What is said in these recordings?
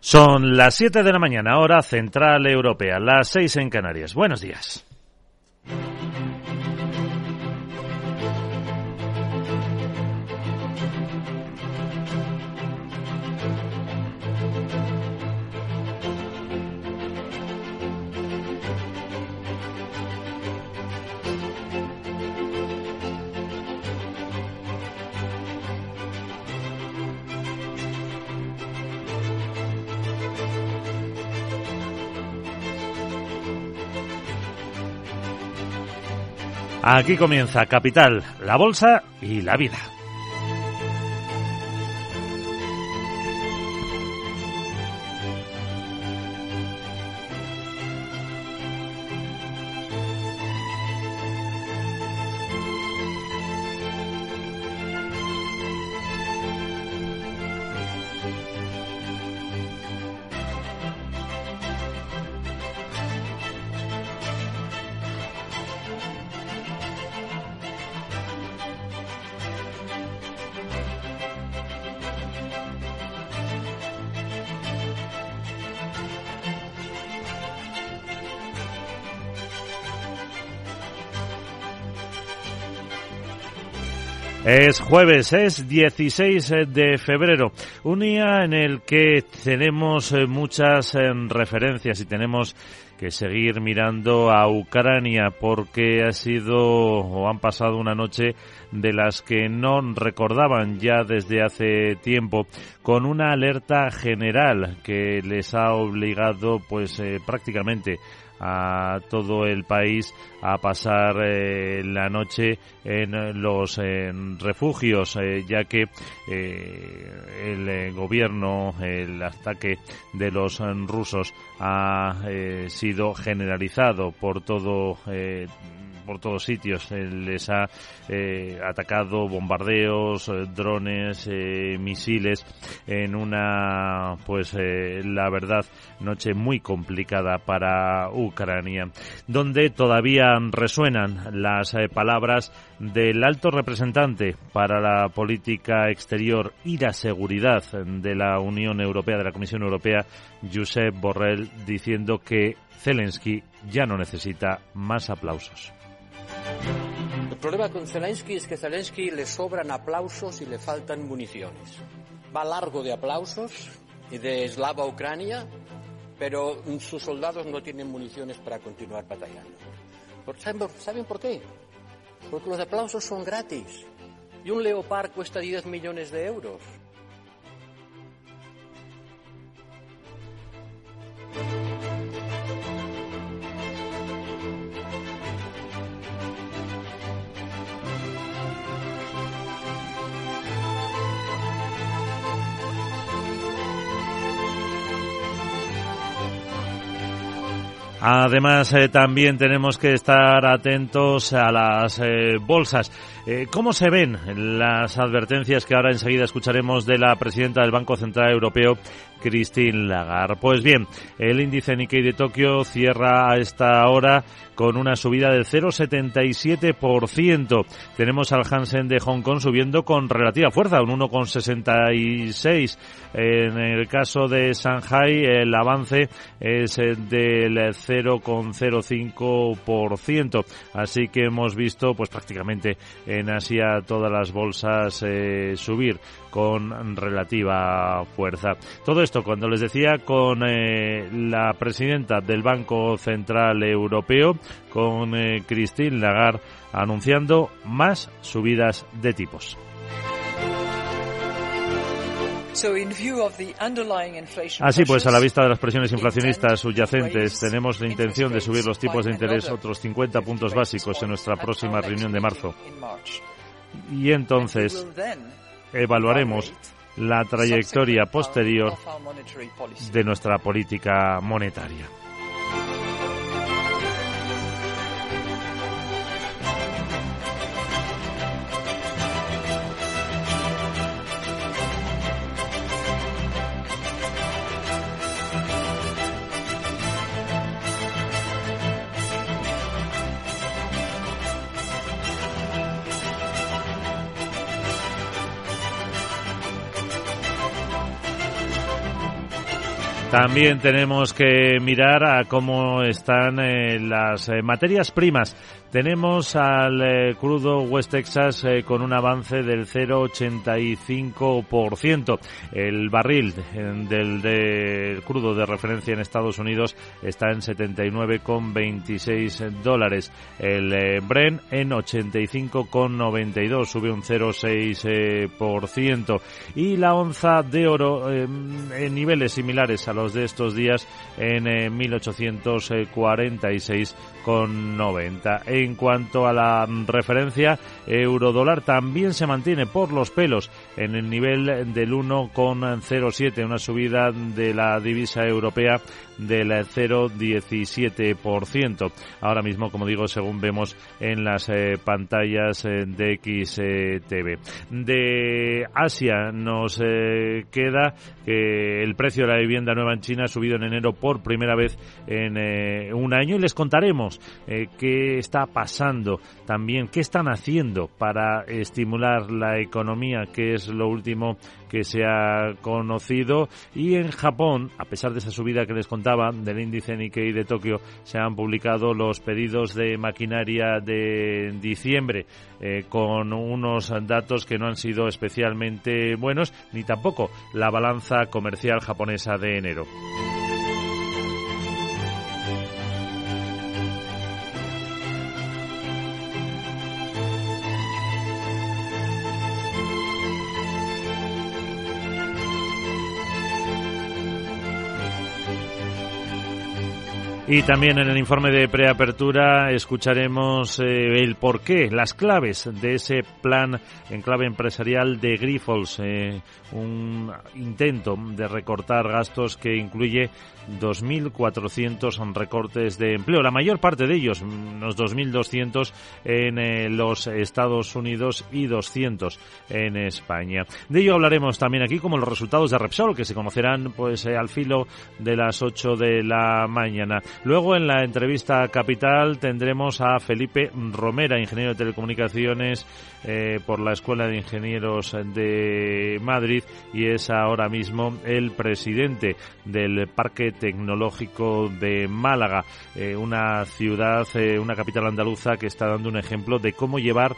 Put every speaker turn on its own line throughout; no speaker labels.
Son las 7 de la mañana, hora central europea, las 6 en Canarias. Buenos días. Aquí comienza Capital, la Bolsa y la Vida. Es jueves, es 16 de febrero, un día en el que tenemos eh, muchas eh, referencias y tenemos que seguir mirando a Ucrania porque ha sido o han pasado una noche de las que no recordaban ya desde hace tiempo con una alerta general que les ha obligado pues eh, prácticamente a todo el país a pasar eh, la noche en los refugios, eh, ya que eh, el gobierno, el ataque de los rusos ha sido generalizado por todo por todos sitios. les ha atacado bombardeos, drones, misiles en una, pues la verdad, noche muy complicada para Ucrania, donde todavía resuenan las eh, palabras del alto representante para la política exterior y la seguridad de la Unión Europea, de la Comisión Europea, Josep Borrell, diciendo que Zelensky ya no necesita más aplausos.
El problema con Zelensky es que Zelensky le sobran aplausos y le faltan municiones. Va largo de aplausos y de eslava Ucrania, pero sus soldados no tienen municiones para continuar batallando. ¿Saben por qué? Porque los aplausos son gratis. Y un Leopard cuesta 10 millones de euros.
Además, eh, también tenemos que estar atentos a las eh, bolsas. Eh, ¿Cómo se ven las advertencias que ahora enseguida escucharemos de la presidenta del Banco Central Europeo, Christine Lagarde? Pues bien, el índice Nikkei de Tokio cierra a esta hora con una subida del 0,77%. Tenemos al Hansen de Hong Kong subiendo con relativa fuerza, un 1,66. En el caso de Shanghai, el avance es del 0,05%. Así que hemos visto, pues prácticamente en Asia, todas las bolsas eh, subir con relativa fuerza. Todo esto, cuando les decía, con eh, la presidenta del Banco Central Europeo, con eh, Christine Lagarde, anunciando más subidas de tipos. Así pues, a la vista de las presiones inflacionistas subyacentes, tenemos la intención de subir los tipos de interés otros 50 puntos básicos en nuestra próxima reunión de marzo. Y entonces evaluaremos la trayectoria posterior de nuestra política monetaria. También tenemos que mirar a cómo están eh, las eh, materias primas. Tenemos al eh, crudo West Texas eh, con un avance del 0,85%. El barril eh, del, del crudo de referencia en Estados Unidos está en 79,26 dólares. El eh, Bren en 85,92, sube un 0,6%. y la onza de oro en niveles similares a los de estos días en 1846 en cuanto a la referencia, eurodólar también se mantiene por los pelos en el nivel del 1,07, una subida de la divisa europea del 0,17%. Ahora mismo, como digo, según vemos en las eh, pantallas eh, de XTV. De Asia nos queda que el precio de la vivienda nueva en China ha subido en enero por primera vez en eh, un año y les contaremos eh, qué está pasando también, qué están haciendo para estimular la economía, que es lo último que se ha conocido. Y en Japón, a pesar de esa subida que les contaba del índice Nikkei de Tokio, se han publicado los pedidos de maquinaria de diciembre eh, con unos datos que no han sido especialmente buenos, ni tampoco la balanza comercial japonesa de enero. Y también en el informe de preapertura escucharemos eh, el porqué, las claves de ese plan en clave empresarial de Grifols, eh, un intento de recortar gastos que incluye 2.400 recortes de empleo, la mayor parte de ellos, unos 2.200 en eh, los Estados Unidos y 200 en España. De ello hablaremos también aquí como los resultados de Repsol, que se conocerán pues al filo de las 8 de la mañana. Luego en la entrevista capital tendremos a Felipe Romera, ingeniero de telecomunicaciones eh, por la Escuela de Ingenieros de Madrid y es ahora mismo el presidente del Parque Tecnológico de Málaga, eh, una ciudad, eh, una capital andaluza que está dando un ejemplo de cómo llevar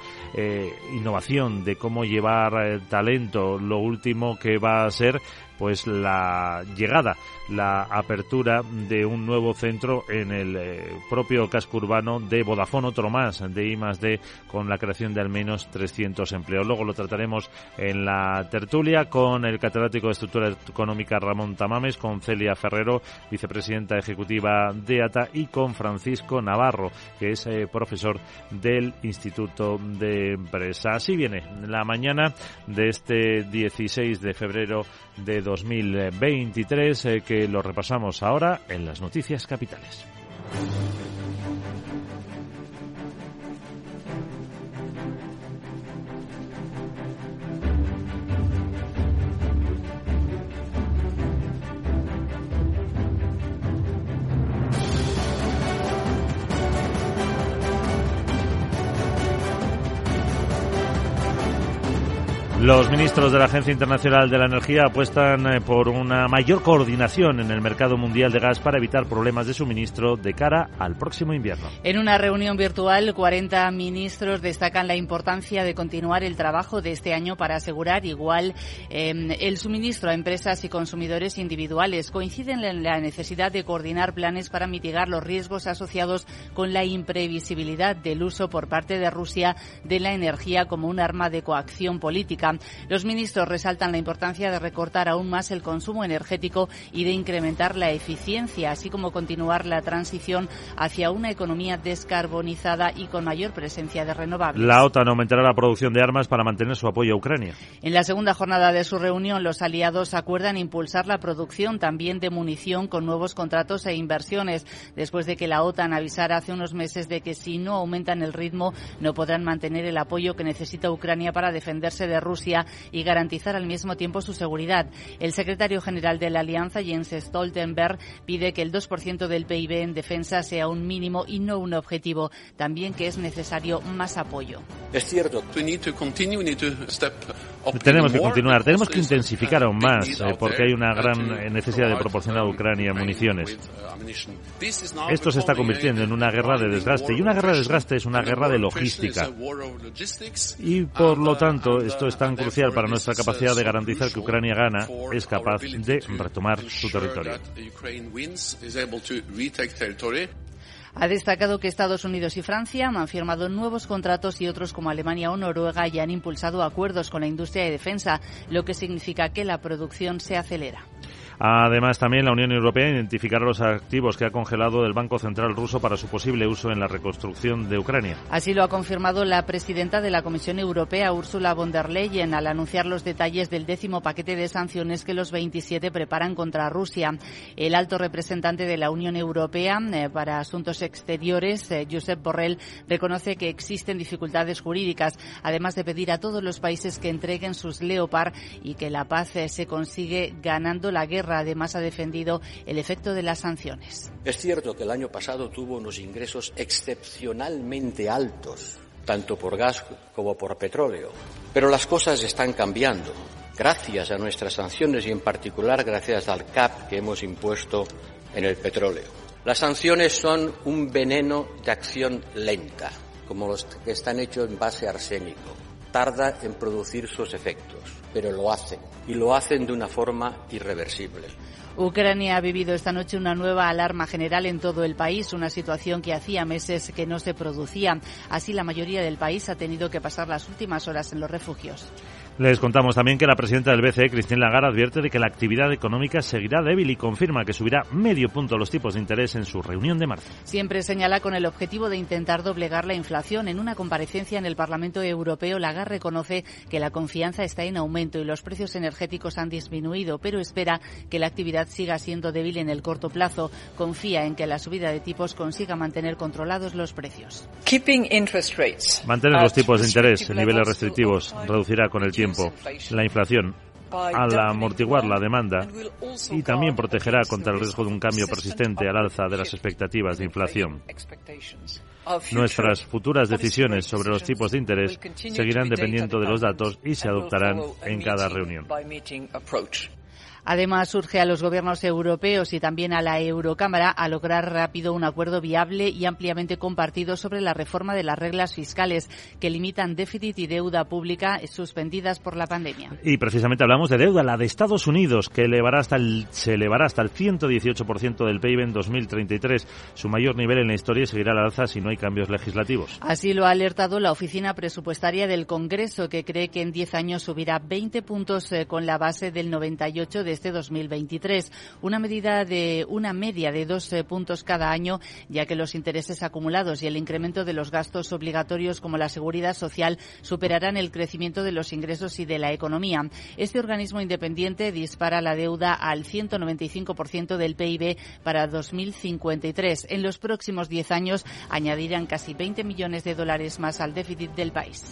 innovación, de cómo llevar talento, lo último que va a ser pues la llegada, la apertura de un nuevo centro en el eh, propio casco urbano de Vodafone, otro más de I más D, con la creación de al menos 300 empleos. Luego lo trataremos en la tertulia con el catedrático de Estructura Económica Ramón Tamames, con Celia Ferrero, vicepresidenta ejecutiva de ATA, y con Francisco Navarro, que es eh, profesor del Instituto de Empresa. Así viene la mañana de este 16 de febrero de 2023 eh, que lo repasamos ahora en las noticias capitales. Los ministros de la Agencia Internacional de la Energía apuestan eh, por una mayor coordinación en el mercado mundial de gas para evitar problemas de suministro de cara al próximo invierno.
En una reunión virtual, 40 ministros destacan la importancia de continuar el trabajo de este año para asegurar igual em, el suministro a empresas y consumidores individuales. Coinciden en la necesidad de coordinar planes para mitigar los riesgos asociados con la imprevisibilidad del uso por parte de Rusia de la energía como un arma de coacción política. Los ministros resaltan la importancia de recortar aún más el consumo energético y de incrementar la eficiencia, así como continuar la transición hacia una economía descarbonizada y con mayor presencia de renovables.
La OTAN aumentará la producción de armas para mantener su apoyo a Ucrania.
En la segunda jornada de su reunión, los aliados acuerdan impulsar la producción también de munición con nuevos contratos e inversiones, después de que la OTAN avisara hace unos meses de que si no aumentan el ritmo no podrán mantener el apoyo que necesita Ucrania para defenderse de Rusia y garantizar al mismo tiempo su seguridad. El secretario general de la Alianza, Jens Stoltenberg, pide que el 2% del PIB en defensa sea un mínimo y no un objetivo. También que es necesario más apoyo.
Es cierto.
Tenemos que continuar, tenemos que intensificar aún más, eh, porque hay una gran necesidad de proporcionar a Ucrania municiones. Esto se está convirtiendo en una guerra de desgaste, y una guerra de desgaste es una guerra de logística. Y por lo tanto, esto es tan crucial para nuestra capacidad de garantizar que Ucrania gana, es capaz de retomar su territorio.
Ha destacado que Estados Unidos y Francia han firmado nuevos contratos y otros como Alemania o Noruega ya han impulsado acuerdos con la industria de defensa, lo que significa que la producción se acelera.
Además, también la Unión Europea identificará los activos que ha congelado el Banco Central ruso para su posible uso en la reconstrucción de Ucrania.
Así lo ha confirmado la presidenta de la Comisión Europea, Ursula von der Leyen, al anunciar los detalles del décimo paquete de sanciones que los 27 preparan contra Rusia. El alto representante de la Unión Europea eh, para Asuntos Exteriores, eh, Josep Borrell, reconoce que existen dificultades jurídicas, además de pedir a todos los países que entreguen sus Leopard y que la paz eh, se consigue ganando la guerra además ha defendido el efecto de las sanciones.
Es cierto que el año pasado tuvo unos ingresos excepcionalmente altos, tanto por gas como por petróleo, pero las cosas están cambiando gracias a nuestras sanciones y en particular gracias al CAP que hemos impuesto en el petróleo. Las sanciones son un veneno de acción lenta, como los que están hechos en base a arsénico. Tarda en producir sus efectos pero lo hacen y lo hacen de una forma irreversible.
Ucrania ha vivido esta noche una nueva alarma general en todo el país, una situación que hacía meses que no se producía. Así, la mayoría del país ha tenido que pasar las últimas horas en los refugios.
Les contamos también que la presidenta del BCE, Christine Lagarde, advierte de que la actividad económica seguirá débil y confirma que subirá medio punto los tipos de interés en su reunión de marzo.
Siempre señala con el objetivo de intentar doblegar la inflación. En una comparecencia en el Parlamento Europeo, Lagarde reconoce que la confianza está en aumento y los precios energéticos han disminuido, pero espera que la actividad siga siendo débil en el corto plazo. Confía en que la subida de tipos consiga mantener controlados los precios.
Mantener los tipos de interés en niveles restrictivos reducirá con el tiempo la inflación al amortiguar la demanda y también protegerá contra el riesgo de un cambio persistente al alza de las expectativas de inflación. Nuestras futuras decisiones sobre los tipos de interés seguirán dependiendo de los datos y se adoptarán en cada reunión.
Además, urge a los gobiernos europeos y también a la Eurocámara a lograr rápido un acuerdo viable y ampliamente compartido sobre la reforma de las reglas fiscales que limitan déficit y deuda pública suspendidas por la pandemia.
Y precisamente hablamos de deuda, la de Estados Unidos, que elevará hasta el, se elevará hasta el 118% del PIB en 2033, su mayor nivel en la historia y seguirá la alza si no hay cambios legislativos.
Así lo ha alertado la Oficina Presupuestaria del Congreso, que cree que en 10 años subirá 20 puntos eh, con la base del 98 de este 2023. Una medida de una media de dos puntos cada año, ya que los intereses acumulados y el incremento de los gastos obligatorios como la seguridad social superarán el crecimiento de los ingresos y de la economía. Este organismo independiente dispara la deuda al 195% del PIB para 2053. En los próximos 10 años añadirán casi 20 millones de dólares más al déficit del país.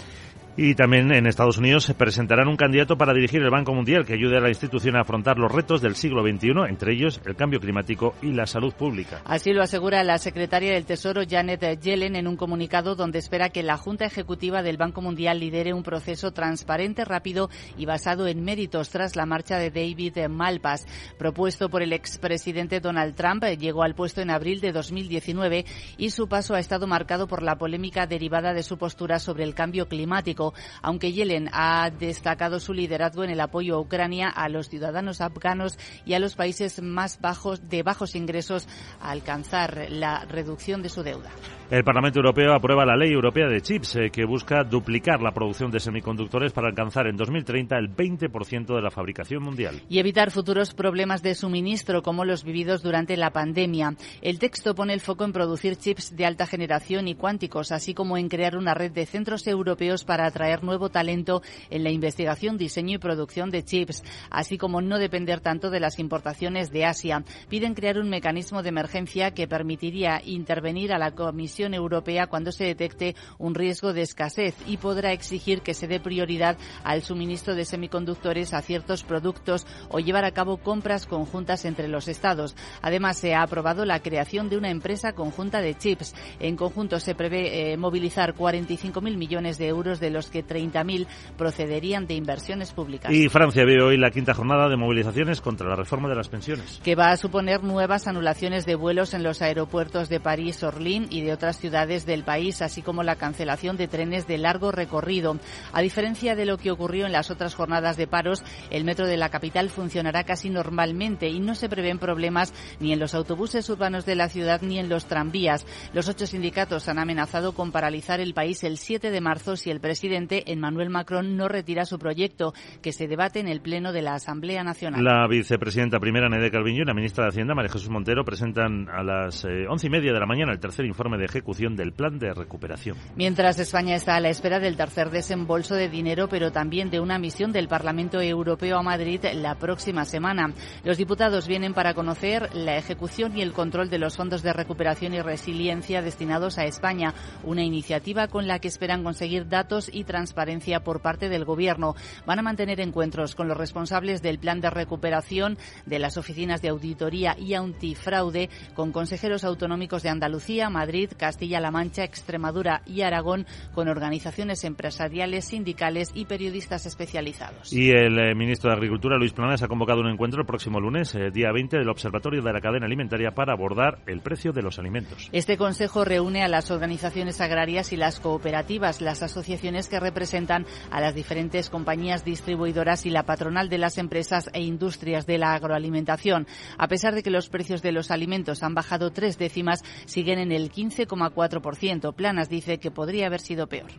Y también en Estados Unidos se presentarán un candidato para dirigir el Banco Mundial que ayude a la institución a afrontar los retos del siglo XXI, entre ellos el cambio climático y la salud pública.
Así lo asegura la secretaria del Tesoro Janet Yellen en un comunicado donde espera que la Junta Ejecutiva del Banco Mundial lidere un proceso transparente, rápido y basado en méritos tras la marcha de David Malpas. Propuesto por el expresidente Donald Trump, llegó al puesto en abril de 2019 y su paso ha estado marcado por la polémica derivada de su postura sobre el cambio climático aunque Yellen ha destacado su liderazgo en el apoyo a Ucrania, a los ciudadanos afganos y a los países más bajos de bajos ingresos a alcanzar la reducción de su deuda.
El Parlamento Europeo aprueba la Ley Europea de Chips, eh, que busca duplicar la producción de semiconductores para alcanzar en 2030 el 20% de la fabricación mundial.
Y evitar futuros problemas de suministro como los vividos durante la pandemia. El texto pone el foco en producir chips de alta generación y cuánticos, así como en crear una red de centros europeos para atraer nuevo talento en la investigación, diseño y producción de chips, así como no depender tanto de las importaciones de Asia. Piden crear un mecanismo de emergencia que permitiría intervenir a la Comisión Europea cuando se detecte un riesgo de escasez y podrá exigir que se dé prioridad al suministro de semiconductores a ciertos productos o llevar a cabo compras conjuntas entre los Estados. Además, se ha aprobado la creación de una empresa conjunta de chips. En conjunto se prevé eh, movilizar 45.000 millones de euros de los los que 30.000 procederían de inversiones públicas.
Y Francia ve hoy la quinta jornada de movilizaciones contra la reforma de las pensiones.
Que va a suponer nuevas anulaciones de vuelos en los aeropuertos de París, Orlín y de otras ciudades del país, así como la cancelación de trenes de largo recorrido. A diferencia de lo que ocurrió en las otras jornadas de paros, el metro de la capital funcionará casi normalmente y no se prevén problemas ni en los autobuses urbanos de la ciudad ni en los tranvías. Los ocho sindicatos han amenazado con paralizar el país el 7 de marzo si el presidente Emmanuel Macron no retira su proyecto, que se debate en el Pleno de la Asamblea Nacional.
La vicepresidenta primera, Nede Calviño, y la ministra de Hacienda, María Jesús Montero, presentan a las eh, once y media de la mañana el tercer informe de ejecución del plan de recuperación.
Mientras España está a la espera del tercer desembolso de dinero, pero también de una misión del Parlamento Europeo a Madrid la próxima semana. Los diputados vienen para conocer la ejecución y el control de los fondos de recuperación y resiliencia destinados a España, una iniciativa con la que esperan conseguir datos y transparencia por parte del Gobierno. Van a mantener encuentros con los responsables del plan de recuperación, de las oficinas de auditoría y antifraude, con consejeros autonómicos de Andalucía, Madrid, Castilla-La Mancha, Extremadura y Aragón, con organizaciones empresariales, sindicales y periodistas especializados.
Y el eh, ministro de Agricultura, Luis Planas, ha convocado un encuentro el próximo lunes, eh, día 20, del Observatorio de la Cadena Alimentaria para abordar el precio de los alimentos.
Este consejo reúne a las organizaciones agrarias y las cooperativas, las asociaciones que representan a las diferentes compañías distribuidoras y la patronal de las empresas e industrias de la agroalimentación. A pesar de que los precios de los alimentos han bajado tres décimas, siguen en el 15,4%. Planas dice que podría haber sido peor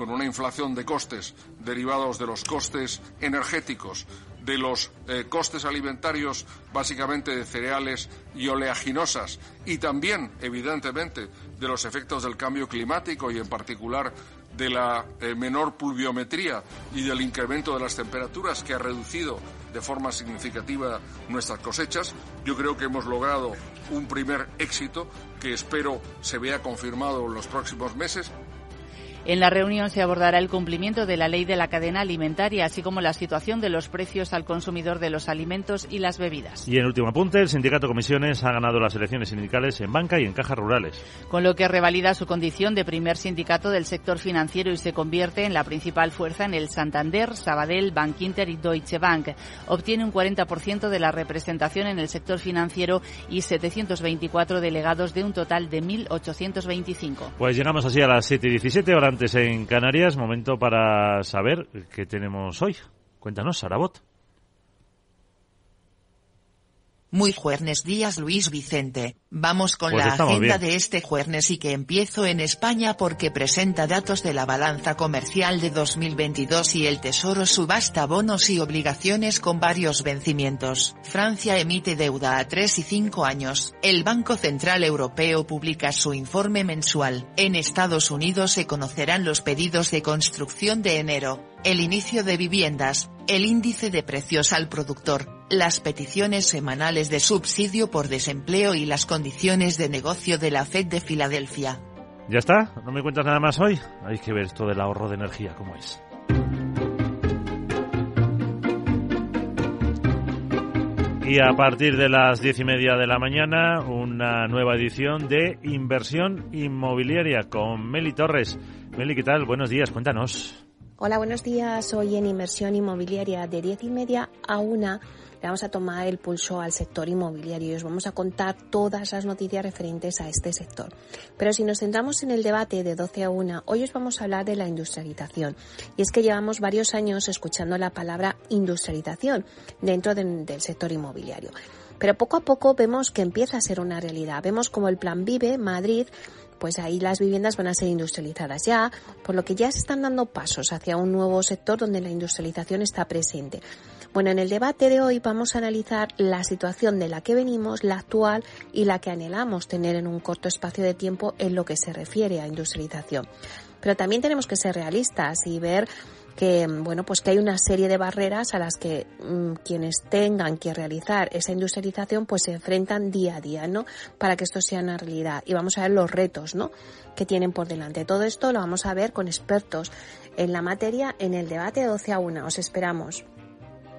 con una inflación de costes derivados de los costes energéticos, de los eh, costes alimentarios básicamente de cereales y oleaginosas y también, evidentemente, de los efectos del cambio climático y en particular de la eh, menor pluviometría y del incremento de las temperaturas que ha reducido de forma significativa nuestras cosechas, yo creo que hemos logrado un primer éxito que espero se vea confirmado en los próximos meses
en la reunión se abordará el cumplimiento de la ley de la cadena alimentaria, así como la situación de los precios al consumidor de los alimentos y las bebidas.
Y en último apunte, el sindicato Comisiones ha ganado las elecciones sindicales en banca y en cajas rurales.
Con lo que revalida su condición de primer sindicato del sector financiero y se convierte en la principal fuerza en el Santander, Sabadell, Bankinter y Deutsche Bank. Obtiene un 40% de la representación en el sector financiero y 724 delegados de un total de 1.825.
Pues llegamos así a las 7 y 17 horas en Canarias, momento para saber qué tenemos hoy. Cuéntanos, Sarabot.
Muy jueves días Luis Vicente. Vamos con pues la agenda de este jueves y que empiezo en España porque presenta datos de la balanza comercial de 2022 y el Tesoro subasta bonos y obligaciones con varios vencimientos. Francia emite deuda a 3 y 5 años. El Banco Central Europeo publica su informe mensual. En Estados Unidos se conocerán los pedidos de construcción de enero el inicio de viviendas, el índice de precios al productor, las peticiones semanales de subsidio por desempleo y las condiciones de negocio de la Fed de Filadelfia.
¿Ya está? ¿No me cuentas nada más hoy? Hay que ver esto del ahorro de energía, ¿cómo es? Y a partir de las diez y media de la mañana, una nueva edición de Inversión Inmobiliaria con Meli Torres. Meli, ¿qué tal? Buenos días, cuéntanos.
Hola, buenos días. Hoy en Inversión Inmobiliaria de 10 y media a una le vamos a tomar el pulso al sector inmobiliario y os vamos a contar todas las noticias referentes a este sector. Pero si nos centramos en el debate de 12 a 1, hoy os vamos a hablar de la industrialización. Y es que llevamos varios años escuchando la palabra industrialización dentro del sector inmobiliario. Pero poco a poco vemos que empieza a ser una realidad. Vemos como el Plan Vive Madrid pues ahí las viviendas van a ser industrializadas ya, por lo que ya se están dando pasos hacia un nuevo sector donde la industrialización está presente. Bueno, en el debate de hoy vamos a analizar la situación de la que venimos, la actual y la que anhelamos tener en un corto espacio de tiempo en lo que se refiere a industrialización. Pero también tenemos que ser realistas y ver que bueno pues que hay una serie de barreras a las que mm, quienes tengan que realizar esa industrialización pues se enfrentan día a día no para que esto sea una realidad. Y vamos a ver los retos no que tienen por delante. Todo esto lo vamos a ver con expertos en la materia en el debate de 12 a 1 os esperamos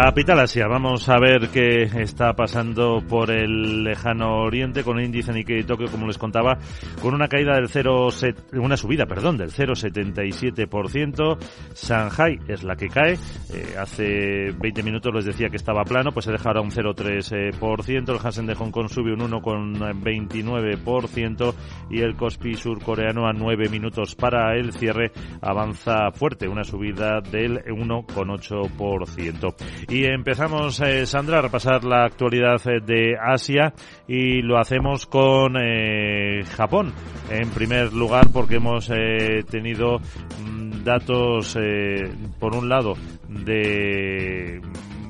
Capital Asia, vamos a ver qué está pasando por el lejano oriente con el índice Nikkei Tokio, como les contaba, con una caída del 0, una subida, perdón, del 0,77%. Shanghai es la que cae. Eh, hace 20 minutos les decía que estaba plano, pues se deja ahora un 0,3%. El Hansen de Hong Kong sube un 1,29% y el Kospi surcoreano a 9 minutos para el cierre avanza fuerte, una subida del 1,8%. Y empezamos, eh, Sandra, a repasar la actualidad eh, de Asia y lo hacemos con eh, Japón. En primer lugar, porque hemos tenido mm, datos, por un lado, de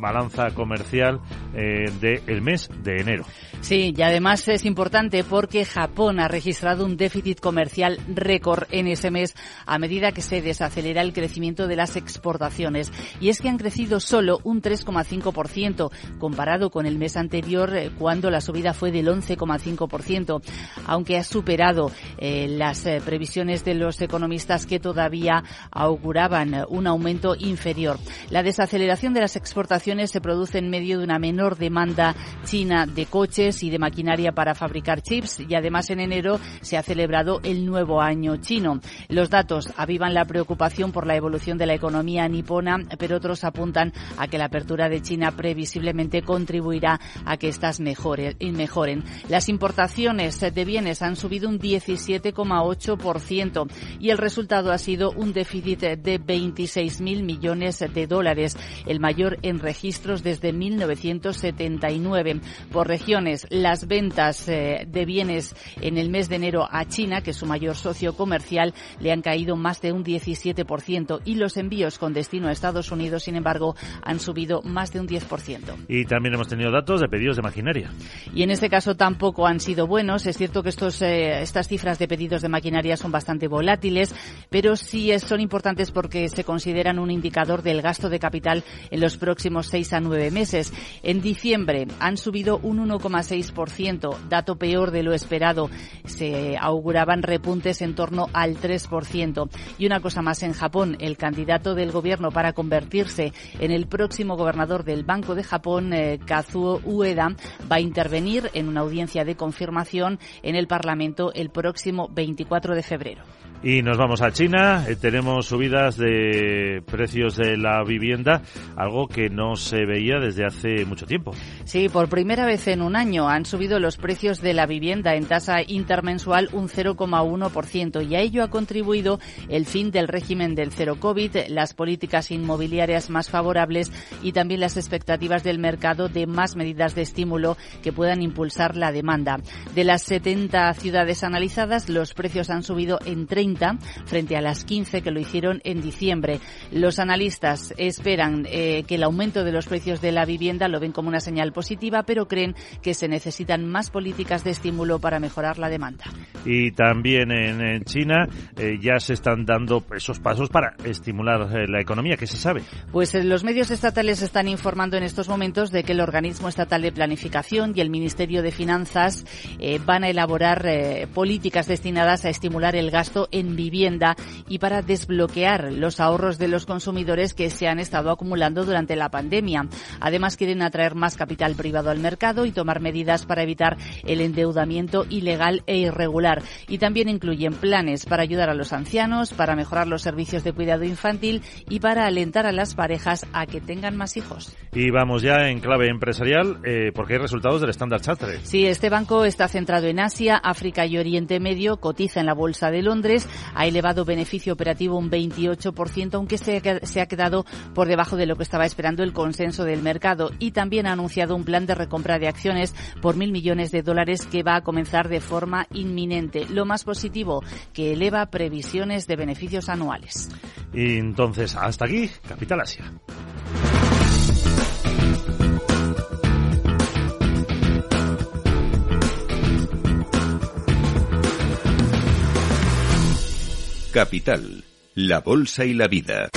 balanza comercial eh, del mes de enero.
Sí, y además es importante porque Japón ha registrado un déficit comercial récord en ese mes a medida que se desacelera el crecimiento de las exportaciones. Y es que han crecido solo un 3,5% comparado con el mes anterior eh, cuando la subida fue del 11,5%, aunque ha superado eh, las eh, previsiones de los economistas que todavía auguraban un aumento inferior. La desaceleración de las exportaciones se produce en medio de una menor demanda china de coches y de maquinaria para fabricar chips y además en enero se ha celebrado el nuevo año chino. Los datos avivan la preocupación por la evolución de la economía nipona, pero otros apuntan a que la apertura de China previsiblemente contribuirá a que estas mejoren. Las importaciones de bienes han subido un 17,8% y el resultado ha sido un déficit de 26.000 millones de dólares, el mayor en registros desde 1979. Por regiones, las ventas eh, de bienes en el mes de enero a China, que es su mayor socio comercial, le han caído más de un 17% y los envíos con destino a Estados Unidos, sin embargo, han subido más de un 10%.
Y también hemos tenido datos de pedidos de maquinaria.
Y en este caso tampoco han sido buenos. Es cierto que estos, eh, estas cifras de pedidos de maquinaria son bastante volátiles, pero sí son importantes porque se consideran un indicador del gasto de capital en los próximos seis a nueve meses. En diciembre han subido un 1,6%, dato peor de lo esperado. Se auguraban repuntes en torno al 3%. Y una cosa más, en Japón, el candidato del gobierno para convertirse en el próximo gobernador del Banco de Japón, eh, Kazuo Ueda, va a intervenir en una audiencia de confirmación en el Parlamento el próximo 24 de febrero.
Y nos vamos a China. Eh, tenemos subidas de precios de la vivienda, algo que no se veía desde hace mucho tiempo.
Sí, por primera vez en un año han subido los precios de la vivienda en tasa intermensual un 0,1% y a ello ha contribuido el fin del régimen del cero COVID, las políticas inmobiliarias más favorables y también las expectativas del mercado de más medidas de estímulo que puedan impulsar la demanda. De las 70 ciudades analizadas, los precios han subido en 30 frente a las 15 que lo hicieron en diciembre. Los analistas esperan eh, que el aumento de los precios de la vivienda lo ven como una señal positiva, pero creen que se necesitan más políticas de estímulo para mejorar la demanda.
Y también en, China eh, ya se están dando esos pasos para estimular eh, la economía. ¿Qué se sabe?
Pues los medios estatales están informando en estos momentos de que el organismo estatal de planificación y el Ministerio de Finanzas van a elaborar políticas destinadas a estimular el gasto en vivienda y para desbloquear los ahorros de los consumidores que se han estado acumulando durante la pandemia. Además, quieren atraer más capital privado al mercado y tomar medidas para evitar el endeudamiento ilegal e irregular. Y también incluyen planes para ayudar a los ancianos, para mejorar los servicios de cuidado infantil y para alentar a las parejas a que tengan más hijos.
Y vamos ya en clave empresarial, eh, porque hay resultados del Standard Chartered.
Sí, este banco está centrado en Asia, África y Oriente Medio, cotiza en la Bolsa de Londres, ha elevado beneficio operativo un 28%, aunque se ha quedado por debajo de lo que estaba esperando el consenso del mercado y también ha anunciado un plan de recompra de acciones por mil millones de dólares que va a comenzar de forma inminente. Lo más positivo, que eleva previsiones de beneficios anuales.
Y entonces, hasta aquí, Capital Asia.
Capital, la Bolsa y la Vida.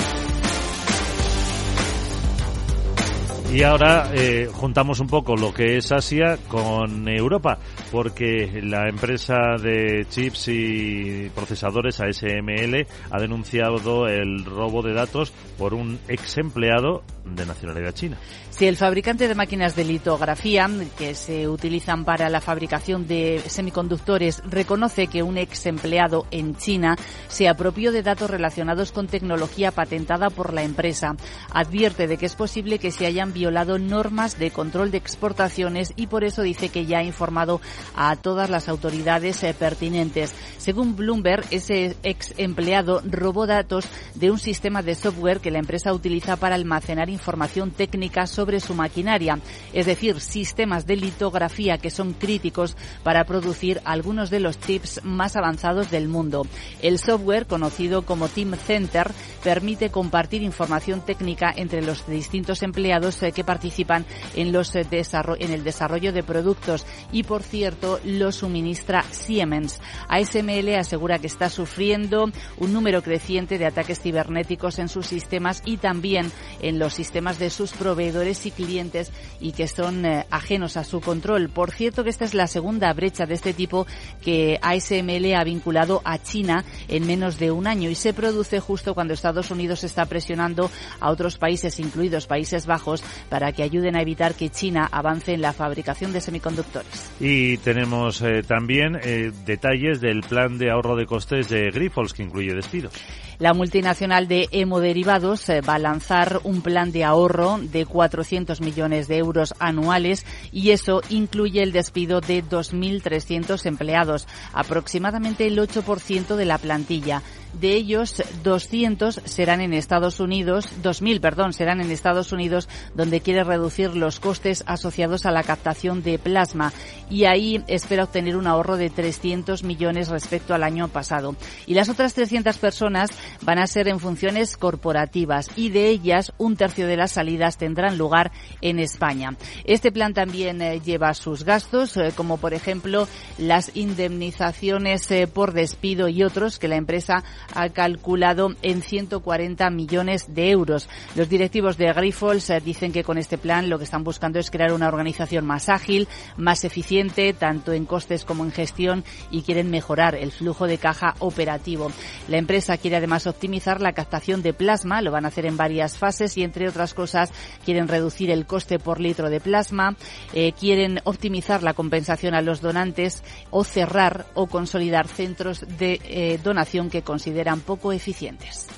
Y ahora eh, juntamos un poco lo que es Asia con Europa, porque la empresa de chips y procesadores ASML ha denunciado el robo de datos por un ex empleado de nacionalidad china.
Si el fabricante de máquinas de litografía que se utilizan para la fabricación de semiconductores reconoce que un ex empleado en China se apropió de datos relacionados con tecnología patentada por la empresa. Advierte de que es posible que se hayan violado normas de control de exportaciones y por eso dice que ya ha informado a todas las autoridades eh, pertinentes. Según Bloomberg, ese ex empleado robó datos de un sistema de software que la empresa utiliza para almacenar información técnica sobre su maquinaria, es decir, sistemas de litografía que son críticos para producir algunos de los chips más avanzados del mundo. El software, conocido como Team Center, permite compartir información técnica entre los distintos empleados eh, que participan en, los, eh, en el desarrollo de productos y, por cierto, lo suministra Siemens. ASML asegura que está sufriendo un número creciente de ataques cibernéticos en sus sistemas y también en los sistemas de sus proveedores y clientes y que son eh, ajenos a su control. Por cierto que esta es la segunda brecha de este tipo que ASML ha vinculado a China en menos de un año y se produce justo cuando Estados Unidos está presionando a otros países, incluidos Países Bajos, para que ayuden a evitar que China avance en la fabricación de semiconductores.
Y tenemos eh, también eh, detalles del plan de ahorro de costes de Grifols que incluye despidos.
La multinacional de hemoderivados eh, va a lanzar un plan de ahorro de 400 millones de euros anuales y eso incluye el despido de 2.300 empleados, aproximadamente el 8% de la plantilla. De ellos, 200 serán en Estados Unidos, 2.000, perdón, serán en Estados Unidos, donde quiere reducir los costes asociados a la captación de plasma. Y ahí espera obtener un ahorro de 300 millones respecto al año pasado. Y las otras 300 personas van a ser en funciones corporativas y de ellas un tercio de las salidas tendrán lugar en España. Este plan también eh, lleva sus gastos, eh, como por ejemplo las indemnizaciones eh, por despido y otros que la empresa ha calculado en 140 millones de euros. Los directivos de Grifols eh, dicen que con este plan lo que están buscando es crear una organización más ágil, más eficiente, tanto en costes como en gestión, y quieren mejorar el flujo de caja operativo. La empresa quiere además optimizar la captación de plasma, lo van a hacer en varias fases y entre otras cosas quieren reducir el coste por litro de plasma, eh, quieren optimizar la compensación a los donantes o cerrar o consolidar centros de eh, donación que consideran consideran poco eficientes.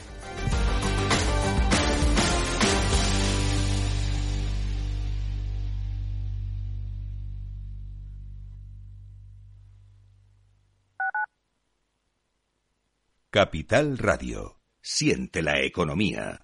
Capital Radio. Siente la economía.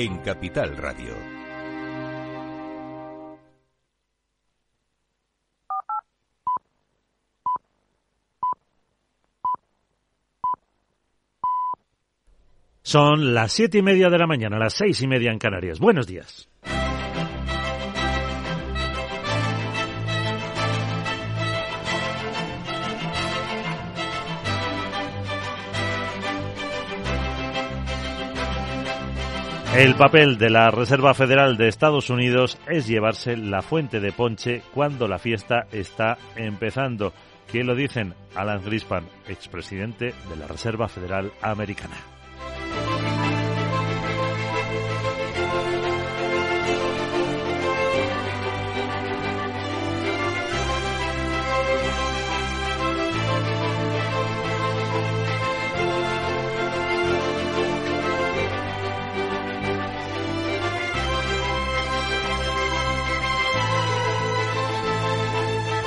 en Capital Radio.
Son las siete y media de la mañana, las seis y media en Canarias. Buenos días. El papel de la Reserva Federal de Estados Unidos es llevarse la fuente de ponche cuando la fiesta está empezando. ¿Quién lo dicen? Alan Grispan, expresidente de la Reserva Federal Americana.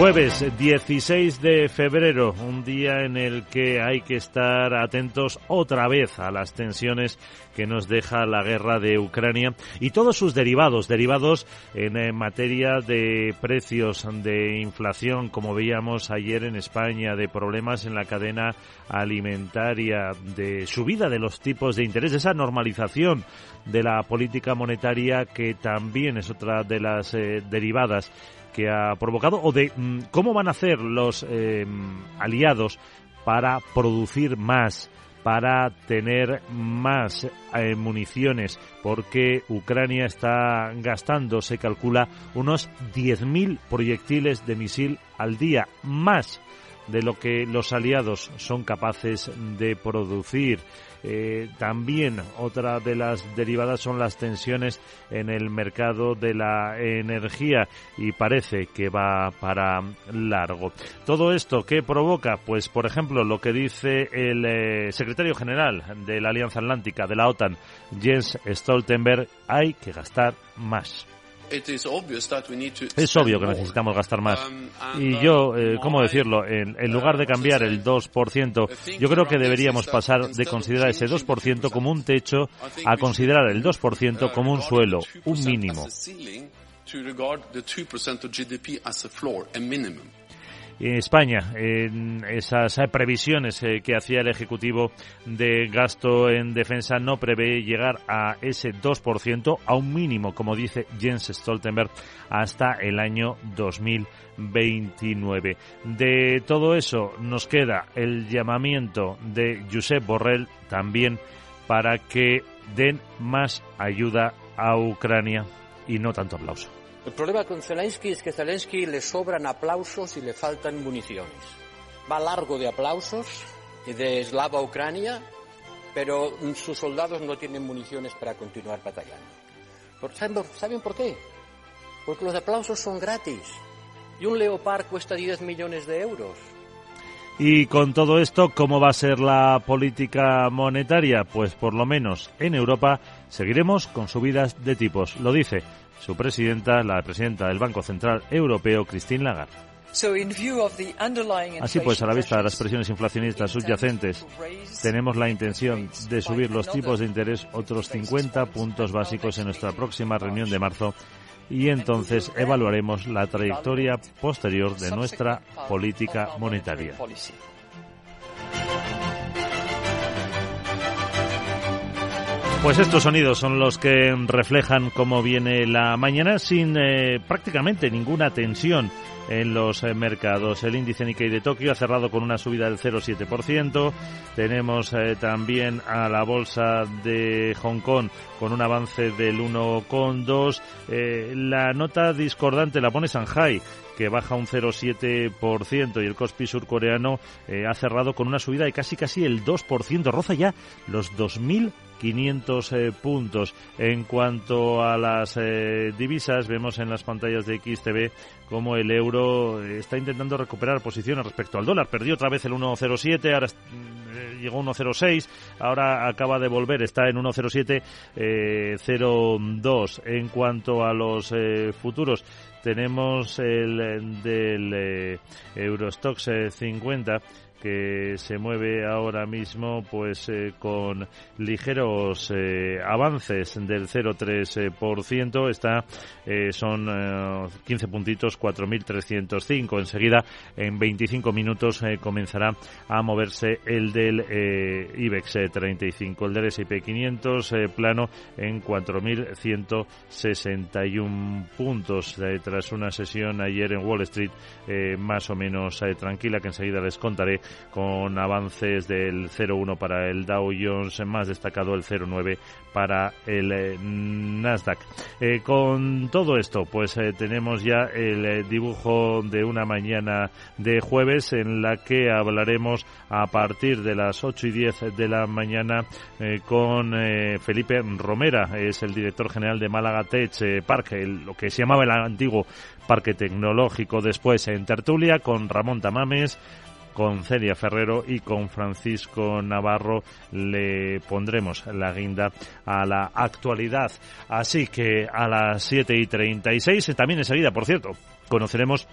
Jueves 16 de febrero, un día en el que hay que estar atentos otra vez a las tensiones que nos deja la guerra de Ucrania y todos sus derivados, derivados en eh, materia de precios, de inflación, como veíamos ayer en España, de problemas en la cadena alimentaria, de subida de los tipos de interés, de esa normalización de la política monetaria que también es otra de las eh, derivadas que ha provocado o de mm, cómo van a hacer los eh, aliados para producir más, para tener más eh, municiones, porque Ucrania está gastando, se calcula, unos 10.000 proyectiles de misil al día, más de lo que los aliados son capaces de producir. Eh, también otra de las derivadas son las tensiones en el mercado de la energía y parece que va para largo. Todo esto ¿qué provoca, pues por ejemplo, lo que dice el eh, secretario general de la Alianza Atlántica de la OTAN, Jens Stoltenberg, hay que gastar más. Es obvio que necesitamos gastar más. Um, y yo, eh, ¿cómo decirlo? En, lugar de cambiar el 2%, yo creo que deberíamos pasar de considerar ese 2% como un techo a considerar el 2% como un suelo, un mínimo. España, en esas previsiones eh, que hacía el Ejecutivo de gasto en defensa, no prevé llegar a ese 2%, a un mínimo, como dice Jens Stoltenberg, hasta el año 2029. De todo eso nos queda el llamamiento de Josep Borrell también para que den más ayuda a Ucrania y no tanto aplauso.
El problema con Zelensky es que Zelensky le sobran aplausos y le faltan municiones. Va largo de aplausos y de eslava Ucrania, pero sus soldados no tienen municiones para continuar batallando. ¿Saben por qué? Porque los aplausos son gratis y un Leopard cuesta 10 millones de euros.
Y con todo esto, ¿cómo va a ser la política monetaria? Pues por lo menos en Europa seguiremos con subidas de tipos. Lo dice su presidenta, la presidenta del Banco Central Europeo, Christine Lagarde. Así pues, a la vista de las presiones inflacionistas subyacentes, tenemos la intención de subir los tipos de interés otros 50 puntos básicos en nuestra próxima reunión de marzo y entonces evaluaremos la trayectoria posterior de nuestra política monetaria. Pues estos sonidos son los que reflejan cómo viene la mañana sin eh, prácticamente ninguna tensión en los eh, mercados. El índice Nikkei de Tokio ha cerrado con una subida del 0,7%. Tenemos eh, también a la bolsa de Hong Kong con un avance del 1,2. la nota discordante la pone Shanghai que baja un 0,7% y el Kospi surcoreano ha cerrado con una subida de casi casi el 2%. Roza ya los 2.000 500 eh, puntos. En cuanto a las eh, divisas, vemos en las pantallas de XTV como el euro está intentando recuperar posiciones respecto al dólar. Perdió otra vez el 1,07, ahora mm, llegó a 1,06, ahora acaba de volver, está en 1,07, 0,2. En cuanto a los eh, futuros, tenemos el del Eurostox 50 que se mueve ahora mismo pues eh, con ligeros eh, avances del 0,3%. Está, eh, son 15 puntitos, 4.305. Enseguida, en 25 minutos, comenzará a moverse el del IBEX 35. El del S&P 500 plano en 4.161 puntos. tras una sesión ayer en Wall Street más o menos tranquila que enseguida les contaré con avances del 0,1 para el Dow Jones, más destacado el 0,9 para el eh, Nasdaq. Eh, con todo esto, pues eh, tenemos ya el dibujo de una mañana de jueves en la que hablaremos a partir de las 8 y 10 de la mañana con Felipe Romera, es el director general de Málaga Tech Park, lo que se llamaba el antiguo Parque Tecnológico. Después en tertulia con Ramón Tamames, con Celia Ferrero y con Francisco Navarro le pondremos la guinda a la actualidad. Así que a las 7 y 36, también enseguida, por cierto, conoceremos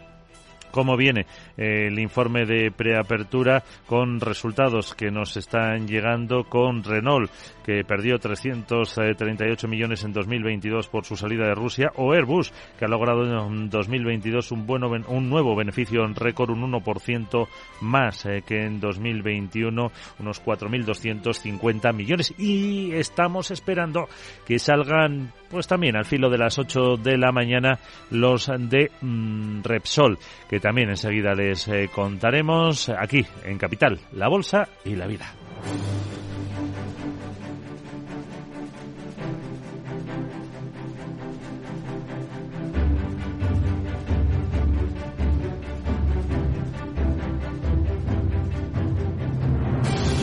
cómo viene eh, el informe de preapertura con resultados que nos están llegando con Renault que perdió 338 millones en 2022 por su salida de Rusia, o Airbus, que ha logrado en 2022 un, bueno, un nuevo beneficio en récord, un 1% más eh, que en 2021, unos 4.250 millones. Y estamos esperando que salgan, pues también al filo de las 8 de la mañana, los de mm, Repsol, que también enseguida les eh, contaremos aquí en Capital, la Bolsa y la Vida.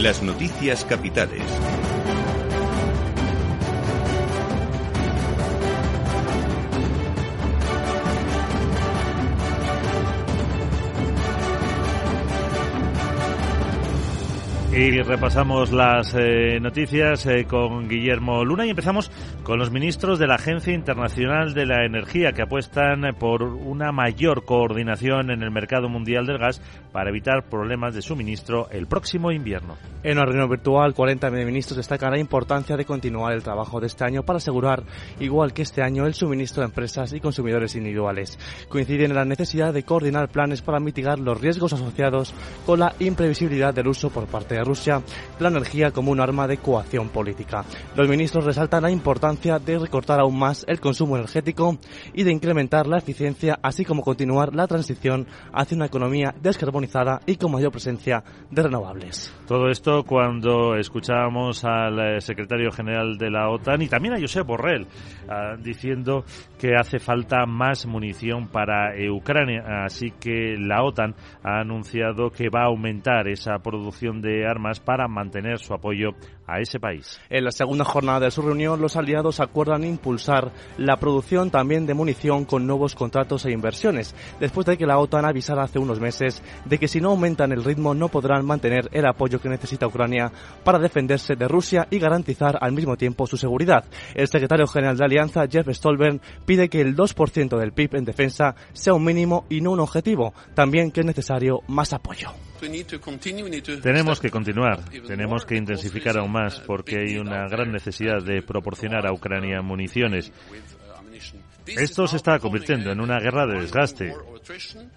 Las noticias capitales.
Y repasamos las eh, noticias eh, con Guillermo Luna y empezamos con los ministros de la Agencia Internacional de la Energía que apuestan por una mayor coordinación en el mercado mundial del gas para evitar problemas de suministro el próximo invierno.
En una reunión virtual, 40 ministros destacan la importancia de continuar el trabajo de este año para asegurar, igual que este año, el suministro de empresas y consumidores individuales. Coinciden en la necesidad de coordinar planes para mitigar los riesgos asociados con la imprevisibilidad del uso por parte de Rusia la energía como un arma de coacción política. Los ministros resaltan la importancia de recortar aún más el consumo energético y de incrementar la eficiencia, así como continuar la transición hacia una economía descarbonizada y con mayor presencia de renovables.
Todo esto cuando escuchábamos al eh, secretario general de la OTAN y también a Josep Borrell ah, diciendo que hace falta más munición para Ucrania. Así que la OTAN ha anunciado que va a aumentar esa producción de armas para mantener su apoyo a ese país.
En la segunda jornada de su reunión, los aliados acuerdan impulsar la producción también de munición con nuevos contratos e inversiones, después de que la OTAN avisara hace unos meses de que si no aumentan el ritmo no podrán mantener el apoyo que necesita Ucrania para defenderse de Rusia y garantizar al mismo tiempo su seguridad. El secretario general de Alianza, Jeff Stolberg, pide que el 2% del PIB en defensa sea un mínimo y no un objetivo, también que es necesario más apoyo.
Tenemos que continuar, tenemos que intensificar aún más porque hay una gran necesidad de proporcionar a Ucrania municiones Esto se está convirtiendo en una guerra de desgaste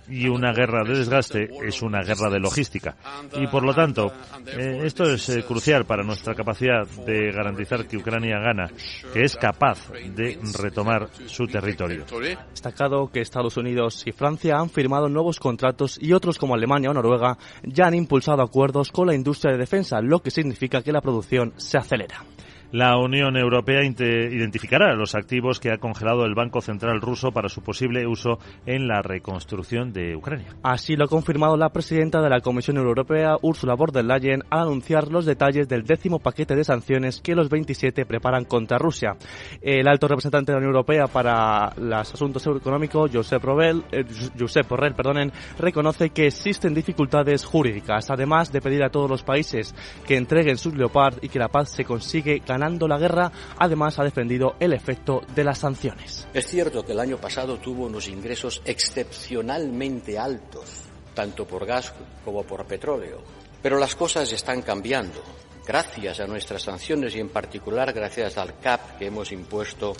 y una guerra de desgaste es una guerra de logística. Y por lo tanto, eh, esto es eh, crucial para nuestra capacidad de garantizar que Ucrania gana, que es capaz de retomar su territorio.
Destacado que Estados Unidos y Francia han firmado nuevos contratos y otros como Alemania o Noruega ya han impulsado acuerdos con la industria de defensa, lo que significa que la producción se acelera.
La Unión Europea identificará los activos que ha congelado el Banco Central ruso para su posible uso en la reconstrucción de Ucrania.
Así lo ha confirmado la presidenta de la Comisión Europea, Ursula von der Leyen, al anunciar los detalles del décimo paquete de sanciones que los 27 preparan contra Rusia. El alto representante de la Unión Europea para los asuntos económicos, Josep, Borrell, eh, Josep Borrell perdonen, reconoce que existen dificultades jurídicas, además de pedir a todos los países que entreguen sus Leopard y que la paz se consigue ganando la guerra, además ha defendido el efecto de las sanciones.
Es cierto que el año pasado tuvo unos ingresos excepcionalmente altos, tanto por gas como por petróleo, pero las cosas están cambiando gracias a nuestras sanciones y en particular gracias al CAP que hemos impuesto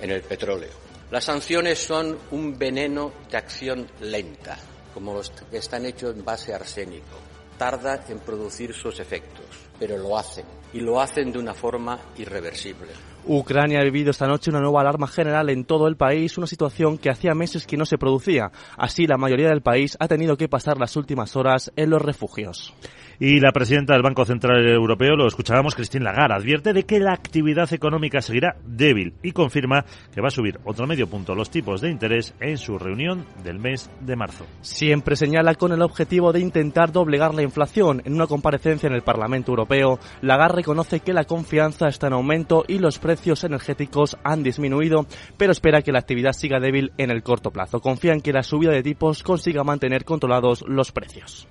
en el petróleo. Las sanciones son un veneno de acción lenta, como los que están hechos en base a arsénico. Tarda en producir sus efectos, pero lo hacen y lo hacen de una forma irreversible.
Ucrania ha vivido esta noche una nueva alarma general en todo el país, una situación que hacía meses que no se producía. Así, la mayoría del país ha tenido que pasar las últimas horas en los refugios.
Y la presidenta del Banco Central Europeo, lo escuchábamos, Christine Lagarde, advierte de que la actividad económica seguirá débil y confirma que va a subir otro medio punto los tipos de interés en su reunión del mes de marzo.
Siempre señala con el objetivo de intentar doblegar la inflación. En una comparecencia en el Parlamento Europeo, Lagarde reconoce que la confianza está en aumento y los precios energéticos han disminuido, pero espera que la actividad siga débil en el corto plazo. Confía en que la subida de tipos consiga mantener controlados los precios.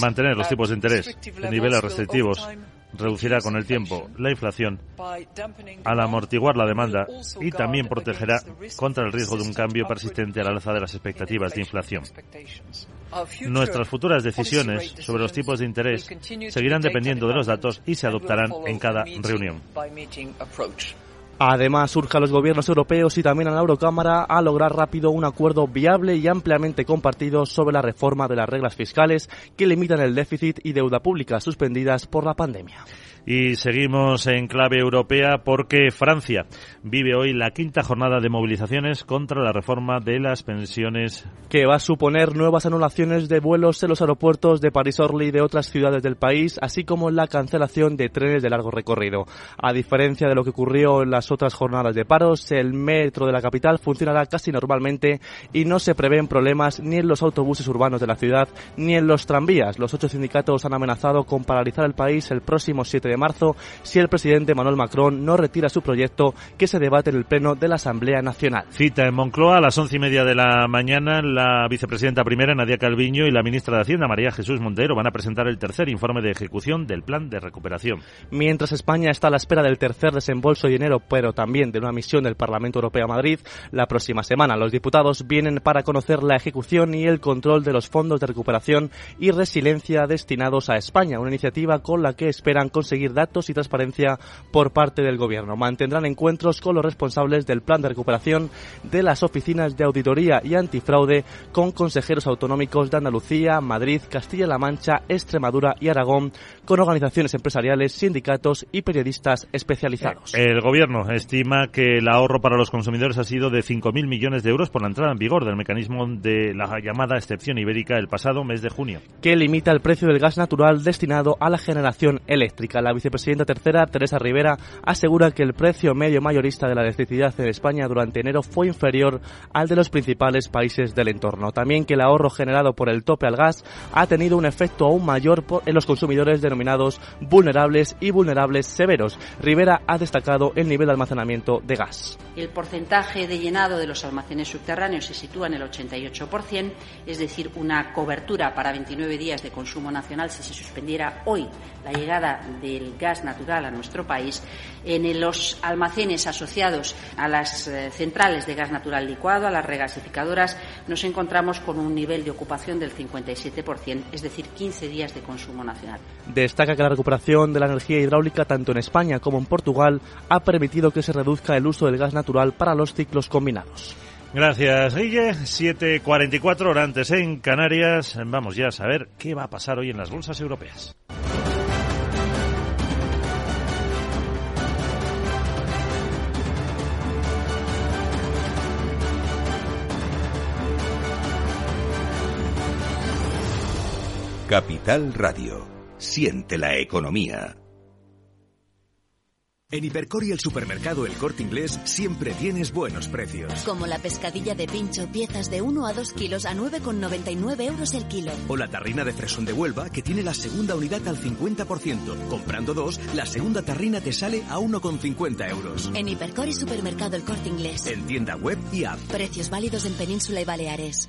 Mantener los tipos de interés en niveles restrictivos reducirá con el tiempo la inflación al amortiguar la demanda y también protegerá contra el riesgo de un cambio persistente a la alza de las expectativas de inflación. Nuestras futuras decisiones sobre los tipos de interés seguirán dependiendo de los datos y se adoptarán en cada reunión.
Además, surge a los gobiernos europeos y también a la Eurocámara a lograr rápido un acuerdo viable y ampliamente compartido sobre la reforma de las reglas fiscales que limitan el déficit y deuda pública suspendidas por la pandemia.
Y seguimos en clave europea porque Francia vive hoy la quinta jornada de movilizaciones contra la reforma de las pensiones.
Que va a suponer nuevas anulaciones de vuelos en los aeropuertos de París-Orly y de otras ciudades del país, así como la cancelación de trenes de largo recorrido. A diferencia de lo que ocurrió en las otras jornadas de paros, el metro de la capital funcionará casi normalmente y no se prevén problemas ni en los autobuses urbanos de la ciudad ni en los tranvías. Los ocho sindicatos han amenazado con paralizar el país el próximo 7 de marzo si el presidente Manuel Macron no retira su proyecto que se debate en el Pleno de la Asamblea Nacional.
Cita en Moncloa a las once y media de la mañana. La vicepresidenta primera, Nadia Calviño, y la ministra de Hacienda, María Jesús Montero, van a presentar el tercer informe de ejecución del plan de recuperación.
Mientras España está a la espera del tercer desembolso de dinero, pero también de una misión del Parlamento Europeo a Madrid, la próxima semana los diputados vienen para conocer la ejecución y el control de los fondos de recuperación y resiliencia destinados a España, una iniciativa con la que esperan conseguir datos y transparencia por parte del Gobierno. Mantendrán encuentros con los responsables del plan de recuperación de las oficinas de auditoría y antifraude con consejeros autonómicos de Andalucía, Madrid, Castilla-La Mancha, Extremadura y Aragón, con organizaciones empresariales, sindicatos y periodistas especializados.
El Gobierno estima que el ahorro para los consumidores ha sido de 5.000 millones de euros por la entrada en vigor del mecanismo de la llamada excepción ibérica el pasado mes de junio.
Que limita el precio del gas natural destinado a la generación eléctrica. La vicepresidenta tercera, Teresa Rivera, asegura que el precio medio mayorista de la electricidad en España durante enero fue inferior al de los principales países del entorno. También que el ahorro generado por el tope al gas ha tenido un efecto aún mayor en los consumidores denominados vulnerables y vulnerables severos. Rivera ha destacado el nivel de almacenamiento de gas.
El porcentaje de llenado de los almacenes subterráneos se sitúa en el 88%, es decir, una cobertura para 29 días de consumo nacional si se suspendiera hoy la llegada del gas natural a nuestro país, en los almacenes asociados a las eh, centrales de gas natural licuado, a las regasificadoras, nos encontramos con un nivel de ocupación del 57%, es decir, 15 días de consumo nacional.
Destaca que la recuperación de la energía hidráulica tanto en España como en Portugal ha permitido permitido que se reduzca el uso del gas natural para los ciclos combinados.
Gracias, Guille. 7.44 horas antes en Canarias. Vamos ya a saber qué va a pasar hoy en las bolsas europeas.
Capital Radio. Siente la economía.
En Hipercor y el supermercado El Corte Inglés siempre tienes buenos precios.
Como la pescadilla de pincho, piezas de 1 a 2 kilos a 9,99 euros el kilo.
O la tarrina de fresón de Huelva, que tiene la segunda unidad al 50%. Comprando dos, la segunda tarrina te sale a 1,50 euros.
En Hipercor y supermercado El Corte Inglés.
En tienda web y app.
Precios válidos en Península y Baleares.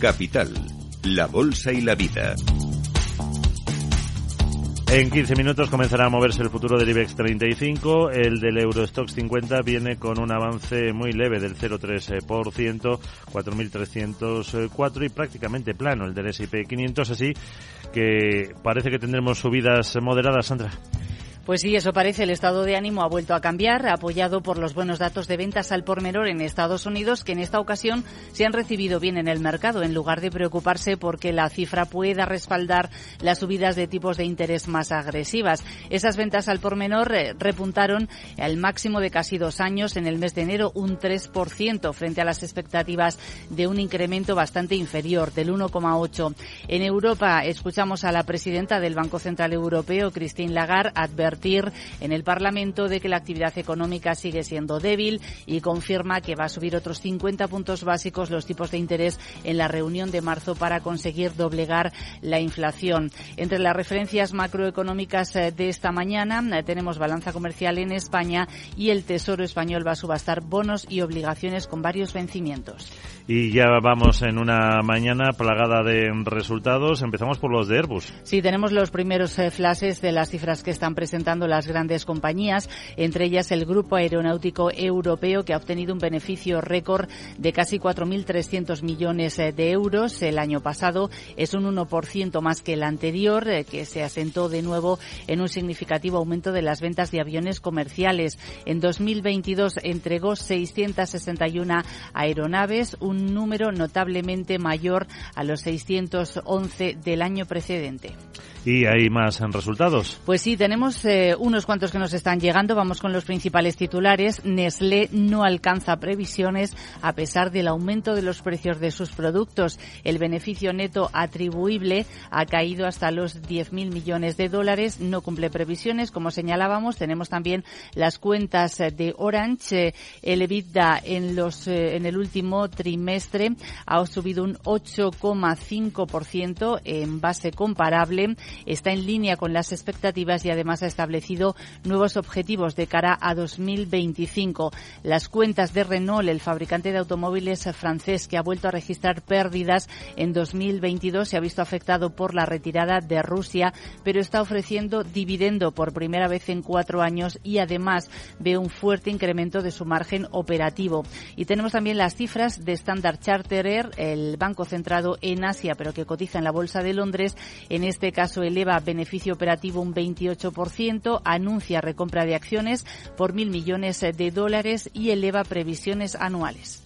Capital, la Bolsa y la Vida.
En 15 minutos comenzará a moverse el futuro del IBEX 35. El del Eurostox 50 viene con un avance muy leve del 0,3%, 4.304 y prácticamente plano el del S&P 500, así que parece que tendremos subidas moderadas, Sandra.
Pues sí, eso parece. El estado de ánimo ha vuelto a cambiar, apoyado por los buenos datos de ventas al por menor en Estados Unidos, que en esta ocasión se han recibido bien en el mercado, en lugar de preocuparse porque la cifra pueda respaldar las subidas de tipos de interés más agresivas. Esas ventas al por menor eh, repuntaron al máximo de casi dos años en el mes de enero, un 3%, frente a las expectativas de un incremento bastante inferior, del 1,8%. En Europa, escuchamos a la presidenta del Banco Central Europeo, Christine Lagarde, advertir en el Parlamento de que la actividad económica sigue siendo débil y confirma que va a subir otros 50 puntos básicos los tipos de interés en la reunión de marzo para conseguir doblegar la inflación. Entre las referencias macroeconómicas eh, de esta mañana eh, tenemos balanza comercial en España y el Tesoro español va a subastar bonos y obligaciones con varios vencimientos.
Y ya vamos en una mañana plagada de resultados. Empezamos por los de Airbus.
Sí, tenemos los primeros eh, flashes de las cifras que están las grandes compañías, entre ellas el Grupo Aeronáutico Europeo, que ha obtenido un beneficio récord de casi 4.300 millones eh, de euros el año pasado. Es un 1% más que el anterior, eh, que se asentó de nuevo en un significativo aumento de las ventas de aviones comerciales. En 2022 entregó 661 aeronaves, un número notablemente mayor a los 611 del año precedente.
¿Y hay más resultados?
Pues sí, tenemos eh, unos cuantos que nos están llegando. Vamos con los principales titulares. Nestlé no alcanza previsiones a pesar del aumento de los precios de sus productos. El beneficio neto atribuible ha caído hasta los 10.000 millones de dólares. No cumple previsiones, como señalábamos. Tenemos también las cuentas de Orange. El EBITDA en, los, eh, en el último trimestre ha subido un 8,5% en base comparable está en línea con las expectativas y además ha establecido nuevos objetivos de cara a 2025. Las cuentas de Renault, el fabricante de automóviles francés que ha vuelto a registrar pérdidas en 2022, se ha visto afectado por la retirada de Rusia, pero está ofreciendo dividendo por primera vez en cuatro años y además ve un fuerte incremento de su margen operativo. Y tenemos también las cifras de Standard Charterer, el banco centrado en Asia, pero que cotiza en la Bolsa de Londres. En este caso, eleva beneficio operativo un 28%, anuncia recompra de acciones por mil millones de dólares y eleva previsiones anuales.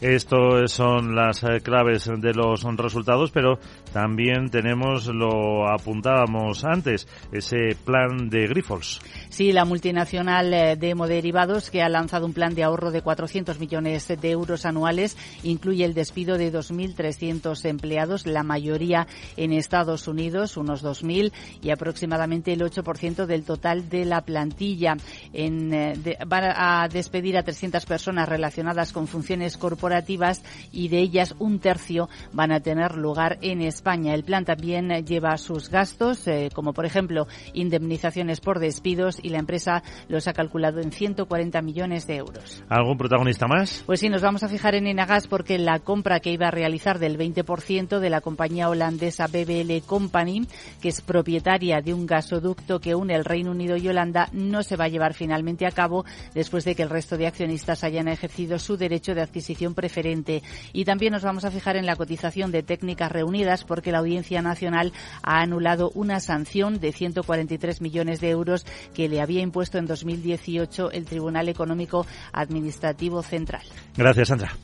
Esto son las eh, claves de los resultados, pero también tenemos, lo apuntábamos antes, ese plan de Grifols.
Sí, la multinacional eh, de hemoderivados que ha lanzado un plan de ahorro de 400 millones de euros anuales incluye el despido de 2.300 empleados, la mayoría en Estados Unidos, unos 2.000 y aproximadamente el 8% del total de la plantilla. En, eh, va a despedir a 300 personas relacionadas con funciones corporativas y de ellas un tercio van a tener lugar en España España. El plan también lleva sus gastos, eh, como por ejemplo indemnizaciones por despidos, y la empresa los ha calculado en 140 millones de euros.
¿Algún protagonista más?
Pues sí, nos vamos a fijar en Enagas porque la compra que iba a realizar del 20% de la compañía holandesa BBL Company, que es propietaria de un gasoducto que une el Reino Unido y Holanda, no se va a llevar finalmente a cabo después de que el resto de accionistas hayan ejercido su derecho de adquisición preferente. Y también nos vamos a fijar en la cotización de técnicas reunidas porque la Audiencia Nacional ha anulado una sanción de 143 millones de euros que le había impuesto en 2018 el Tribunal Económico Administrativo Central.
Gracias, Sandra.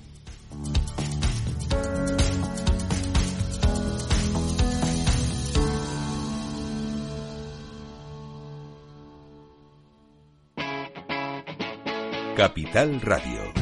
Capital Radio.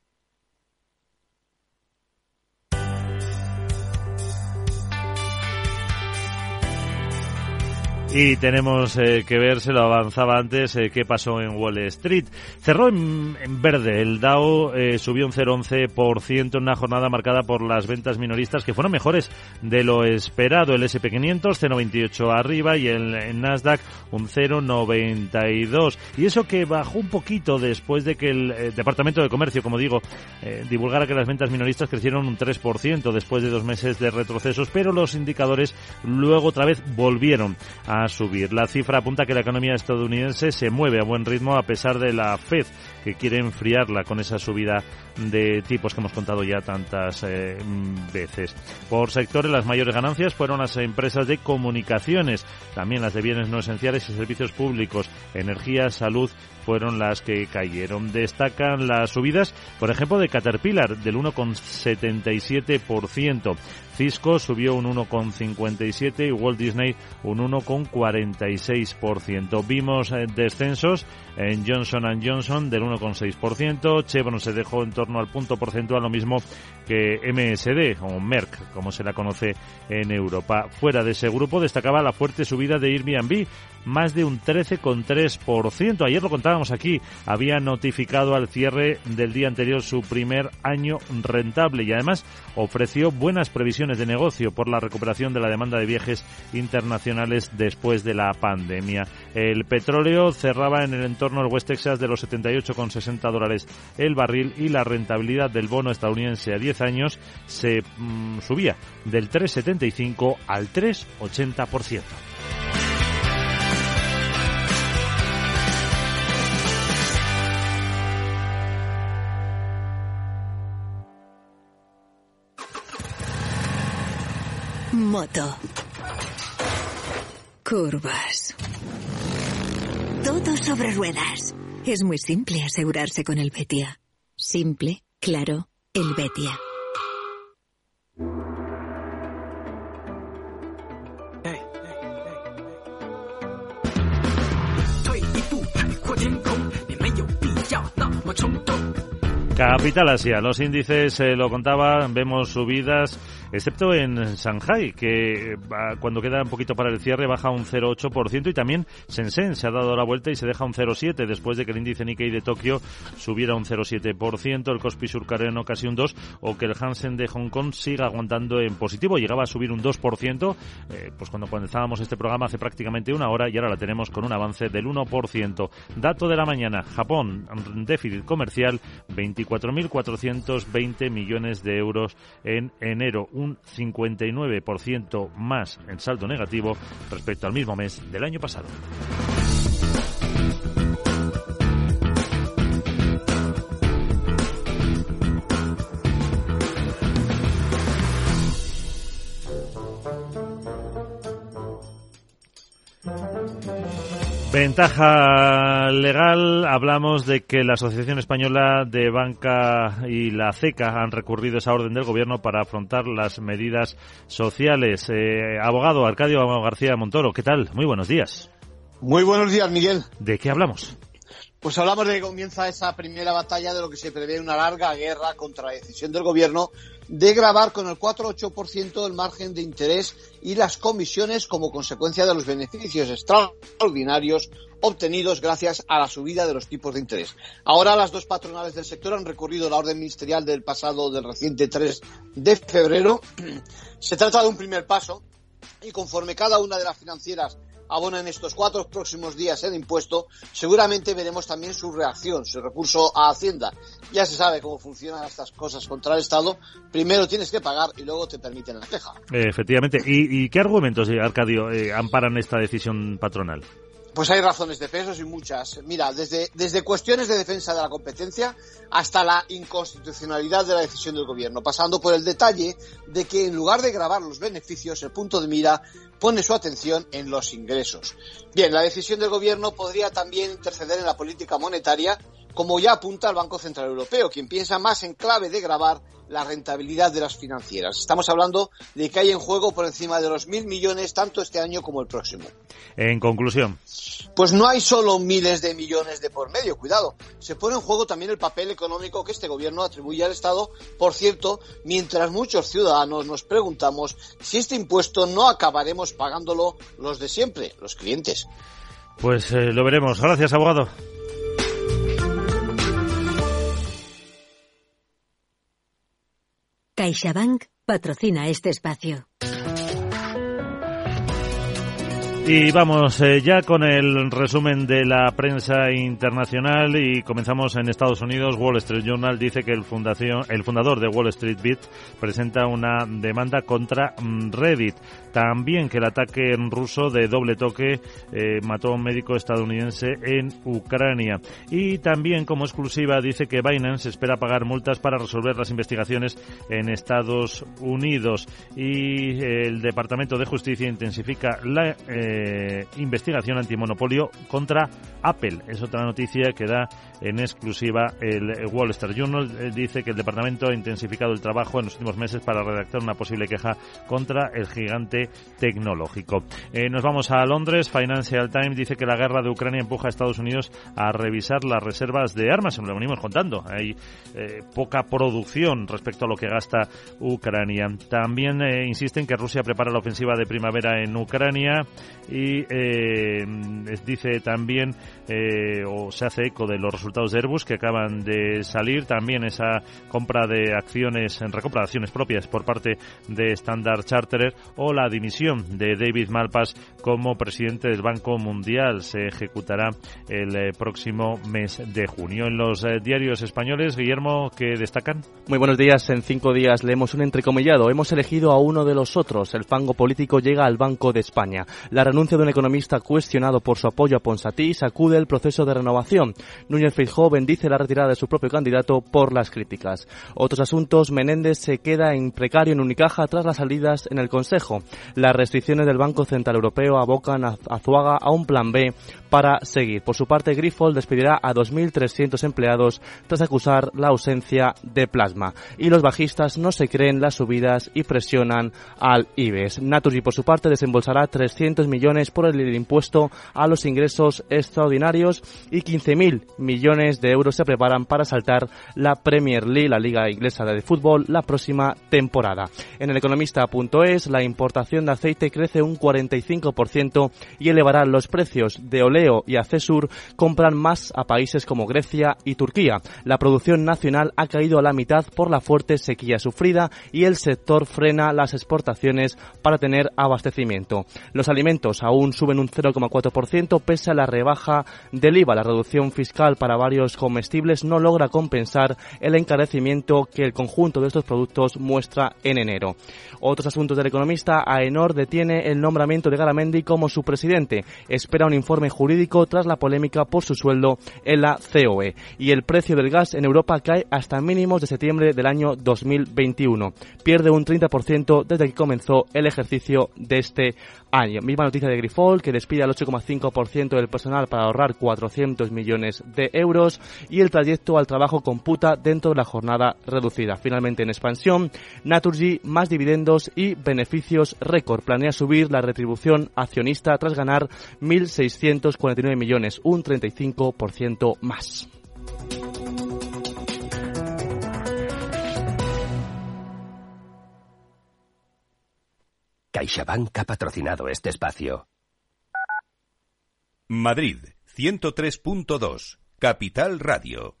Y tenemos eh, que ver, se lo avanzaba antes, eh, qué pasó en Wall Street. Cerró en, verde, el Dow eh, subió un 0,11% en una jornada marcada por las ventas minoristas que fueron mejores de lo esperado. El SP500 0,28 arriba y el, Nasdaq un 0,92. Y eso que bajó un poquito después de que el Departamento de Comercio, como digo, divulgara que las ventas minoristas crecieron un 3% después de dos meses de retrocesos, pero los indicadores luego otra vez volvieron a subir. La cifra apunta que la economía estadounidense se mueve a buen ritmo a pesar de la Fed que quiere enfriarla con esa subida de tipos que hemos contado ya tantas eh, veces. Por sectores, las mayores ganancias fueron las empresas de comunicaciones, también las de bienes no esenciales y servicios públicos, energía, salud, fueron las que cayeron. Destacan las subidas, por ejemplo, de Caterpillar del 1,77%. Cisco subió un 1,57 y Walt Disney un 1,46%. Vimos eh, descensos en Johnson Johnson del 1,6%. Chevron se dejó en torno al punto porcentual, lo mismo que MSD o Merck, como se la conoce en Europa. Fuera de ese grupo destacaba la fuerte subida de Airbnb, más de un 13,3%. Ayer lo contábamos aquí, había notificado al cierre del día anterior su primer año rentable y además ofreció buenas previsiones de negocio por la recuperación de la demanda de viajes internacionales después de la pandemia. El petróleo cerraba en el entorno del West Texas de los 78,60 dólares el barril y la rentabilidad del bono estadounidense a 10 años se mm, subía del 3,75 al 3,80%.
Moto. Curvas. Todo sobre ruedas. Es muy simple asegurarse con el Betia. Simple, claro, el Betia.
Capital Asia, los índices, eh, lo contaba, vemos subidas excepto en Shanghai, que cuando queda un poquito para el cierre baja un 0,8% y también Shenzhen se ha dado la vuelta y se deja un 0,7% después de que el índice Nikkei de Tokio subiera un 0,7%, el Kospi surcoreano casi un 2% o que el Hansen de Hong Kong siga aguantando en positivo, llegaba a subir un 2%, eh, pues cuando comenzábamos este programa hace prácticamente una hora y ahora la tenemos con un avance del 1%. Dato de la mañana, Japón, déficit comercial 24.420 millones de euros en enero, un 59% más en saldo negativo respecto al mismo mes del año pasado. Ventaja legal, hablamos de que la Asociación Española de Banca y la CECA han recurrido esa orden del Gobierno para afrontar las medidas sociales. Eh, abogado Arcadio García Montoro, ¿qué tal? Muy buenos días.
Muy buenos días, Miguel.
¿De qué hablamos?
Pues hablamos de que comienza esa primera batalla de lo que se prevé una larga guerra contra la decisión del gobierno de grabar con el 4-8% el margen de interés y las comisiones como consecuencia de los beneficios extraordinarios obtenidos gracias a la subida de los tipos de interés. Ahora las dos patronales del sector han recurrido la orden ministerial del pasado del reciente 3 de febrero. Se trata de un primer paso y conforme cada una de las financieras abona en estos cuatro próximos días el impuesto, seguramente veremos también su reacción, su recurso a Hacienda. Ya se sabe cómo funcionan estas cosas contra el Estado. Primero tienes que pagar y luego te permiten la queja.
efectivamente. ¿Y, qué argumentos, eh, Arcadio, eh, amparan esta decisión patronal?
Pues hay razones de pesos y muchas. Mira, desde, desde cuestiones de defensa de la competencia hasta la inconstitucionalidad de la decisión del gobierno, pasando por el detalle de que en lugar de grabar los beneficios, el punto de mira pone su atención en los ingresos. Bien, la decisión del gobierno podría también interceder en la política monetaria, como ya apunta el Banco Central Europeo, quien piensa más en clave de grabar la rentabilidad de las financieras. Estamos hablando de que hay en juego por encima de los mil millones tanto este año como el próximo.
En conclusión.
Pues no hay solo miles de millones de por medio, cuidado. Se pone en juego también el papel económico que este gobierno atribuye al Estado. Por cierto, mientras muchos ciudadanos nos preguntamos si este impuesto no acabaremos pagándolo los de siempre, los clientes.
Pues eh, lo veremos. Gracias, abogado.
CaixaBank patrocina este espacio.
Y vamos eh, ya con el resumen de la prensa internacional y comenzamos en Estados Unidos. Wall Street Journal dice que el, fundación, el fundador de Wall Street Beat presenta una demanda contra mm, Reddit. También que el ataque ruso de doble toque eh, mató a un médico estadounidense en Ucrania. Y también como exclusiva dice que Binance espera pagar multas para resolver las investigaciones en Estados Unidos. Y el Departamento de Justicia intensifica la eh, investigación antimonopolio contra Apple. Es otra noticia que da en exclusiva el Wall Street Journal. Eh, dice que el departamento ha intensificado el trabajo en los últimos meses para redactar una posible queja contra el gigante tecnológico. Eh, nos vamos a Londres. Financial Times dice que la guerra de Ucrania empuja a Estados Unidos a revisar las reservas de armas. Lo venimos contando. Hay poca producción respecto a lo que gasta Ucrania. También insisten que Rusia prepara la ofensiva de primavera en Ucrania y eh, dice también eh, o se hace eco de los resultados de Airbus que acaban de salir. También esa compra de acciones en recompra de acciones propias por parte de Standard Charterer o la dimisión de David Malpass como presidente del Banco Mundial. Se ejecutará el eh, próximo mes de junio. En los diarios españoles Guillermo que destacan
muy buenos días. En cinco días leemos un entrecomillado. Hemos elegido a uno de los otros. El fango político llega al Banco de España. La renuncia de un economista cuestionado por su apoyo a Ponsatí sacude el proceso de renovación. Núñez Feijóo bendice la retirada de su propio candidato por las críticas. Otros asuntos, Menéndez se queda en precario en Unicaja tras las salidas en el Consejo. Las restricciones del Banco Central Europeo abocan a Azuaga a un plan B para seguir. Por su parte, Grifold despedirá a 2.300 empleados tras acusar la ausencia de plasma. Y los bajistas no se creen las subidas y presionan al IBEX. Naturgy, por su parte, desembolsará 300 millones por el impuesto a los ingresos extraordinarios y 15.000 millones de euros se preparan para saltar la Premier League, la Liga Inglesa de Fútbol, la próxima temporada. En el economista.es, la importación de aceite crece un 45% y elevará los precios de oleo y Acesur compran más a países como Grecia y Turquía. La producción nacional ha caído a la mitad por la fuerte sequía sufrida y el sector frena las exportaciones para tener abastecimiento. Los alimentos aún suben un 0,4% pese a la rebaja del IVA. La reducción fiscal para varios comestibles no logra compensar el encarecimiento que el conjunto de estos productos muestra en enero. Otros asuntos del economista, AENOR detiene el nombramiento de Garamendi como su presidente. Espera un informe jurídico tras la polémica por su sueldo en la COE. Y el precio del gas en Europa cae hasta mínimos de septiembre del año 2021. Pierde un 30% desde que comenzó el ejercicio de este año. Misma noticia de Grifol, que despide al 8,5% del personal para ahorrar 400 millones de euros. Y el trayecto al trabajo computa dentro de la jornada reducida. Finalmente, en expansión, Naturgy, más dividendos y beneficios récord. Planea subir la retribución accionista tras ganar 1.649 millones, un 35% más.
CaixaBank ha patrocinado este espacio.
Madrid, 103.2, Capital Radio.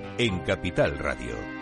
en Capital Radio.